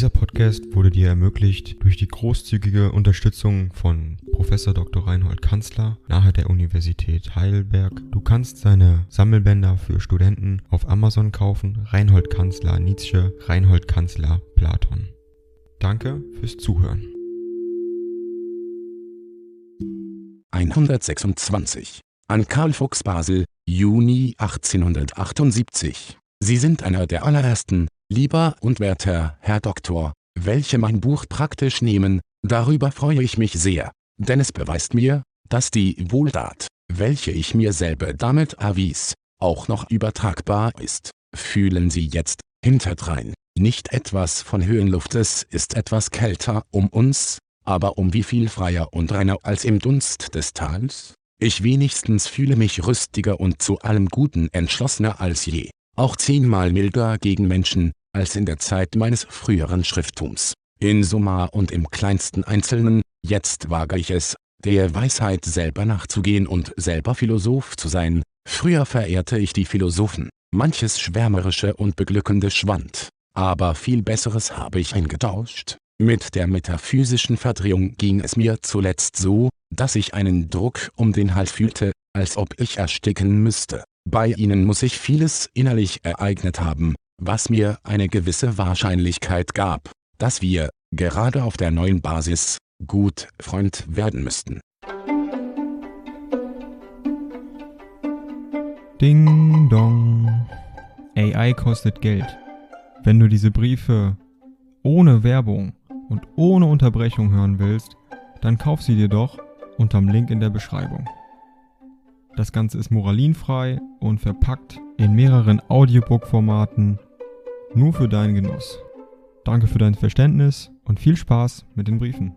Dieser Podcast wurde dir ermöglicht durch die großzügige Unterstützung von Professor Dr. Reinhold Kanzler nahe der Universität Heidelberg. Du kannst seine Sammelbänder für Studenten auf Amazon kaufen. Reinhold Kanzler Nietzsche, Reinhold Kanzler Platon. Danke fürs Zuhören. 126. An Karl Fuchs Basel, Juni 1878. Sie sind einer der allerersten, lieber und werter Herr Doktor, welche mein Buch praktisch nehmen, darüber freue ich mich sehr, denn es beweist mir, dass die Wohltat, welche ich mir selber damit erwies, auch noch übertragbar ist. Fühlen Sie jetzt, hinterdrein, nicht etwas von Höhenluft, es ist etwas kälter um uns, aber um wie viel freier und reiner als im Dunst des Tals? Ich wenigstens fühle mich rüstiger und zu allem Guten entschlossener als je, auch zehnmal milder gegen Menschen, als in der Zeit meines früheren Schrifttums. In Summa und im kleinsten Einzelnen, jetzt wage ich es, der Weisheit selber nachzugehen und selber Philosoph zu sein. Früher verehrte ich die Philosophen, manches Schwärmerische und Beglückende schwand, aber viel Besseres habe ich eingetauscht. Mit der metaphysischen Verdrehung ging es mir zuletzt so, dass ich einen Druck um den Hals fühlte, als ob ich ersticken müsste. Bei ihnen muss ich vieles innerlich ereignet haben, was mir eine gewisse Wahrscheinlichkeit gab, dass wir, gerade auf der neuen Basis, gut Freund werden müssten. Ding dong. AI kostet Geld. Wenn du diese Briefe ohne Werbung und ohne Unterbrechung hören willst, dann kauf sie dir doch unterm Link in der Beschreibung. Das Ganze ist moralinfrei und verpackt in mehreren Audiobook-Formaten nur für deinen Genuss. Danke für dein Verständnis und viel Spaß mit den Briefen.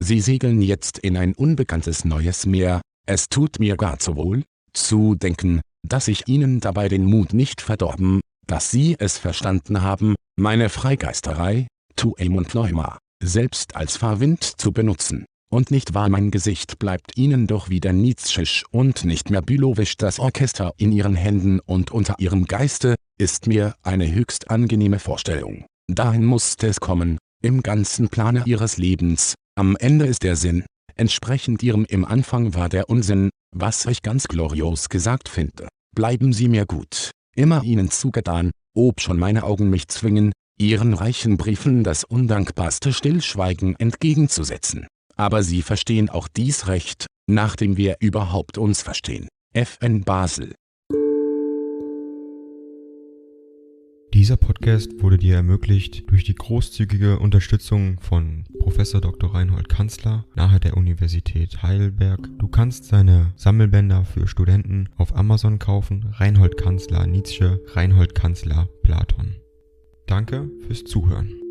Sie segeln jetzt in ein unbekanntes neues Meer, es tut mir gar zu wohl, zu denken, dass ich Ihnen dabei den Mut nicht verdorben, dass Sie es verstanden haben, meine Freigeisterei, Tuem und Neuma, selbst als Fahrwind zu benutzen. Und nicht wahr mein Gesicht bleibt Ihnen doch wieder Nietzschisch und nicht mehr bülowisch das Orchester in Ihren Händen und unter Ihrem Geiste, ist mir eine höchst angenehme Vorstellung. Dahin musste es kommen, im ganzen Plane Ihres Lebens, am Ende ist der Sinn, entsprechend Ihrem im Anfang war der Unsinn, was ich ganz glorios gesagt finde. Bleiben Sie mir gut, immer Ihnen zugetan, ob schon meine Augen mich zwingen, Ihren reichen Briefen das undankbarste Stillschweigen entgegenzusetzen. Aber Sie verstehen auch dies Recht, nachdem wir überhaupt uns verstehen. FN Basel Dieser Podcast wurde dir ermöglicht durch die großzügige Unterstützung von Professor Dr. Reinhold Kanzler nahe der Universität Heidelberg. Du kannst seine Sammelbänder für Studenten auf Amazon kaufen. Reinhold Kanzler Nietzsche, Reinhold Kanzler Platon. Danke fürs Zuhören.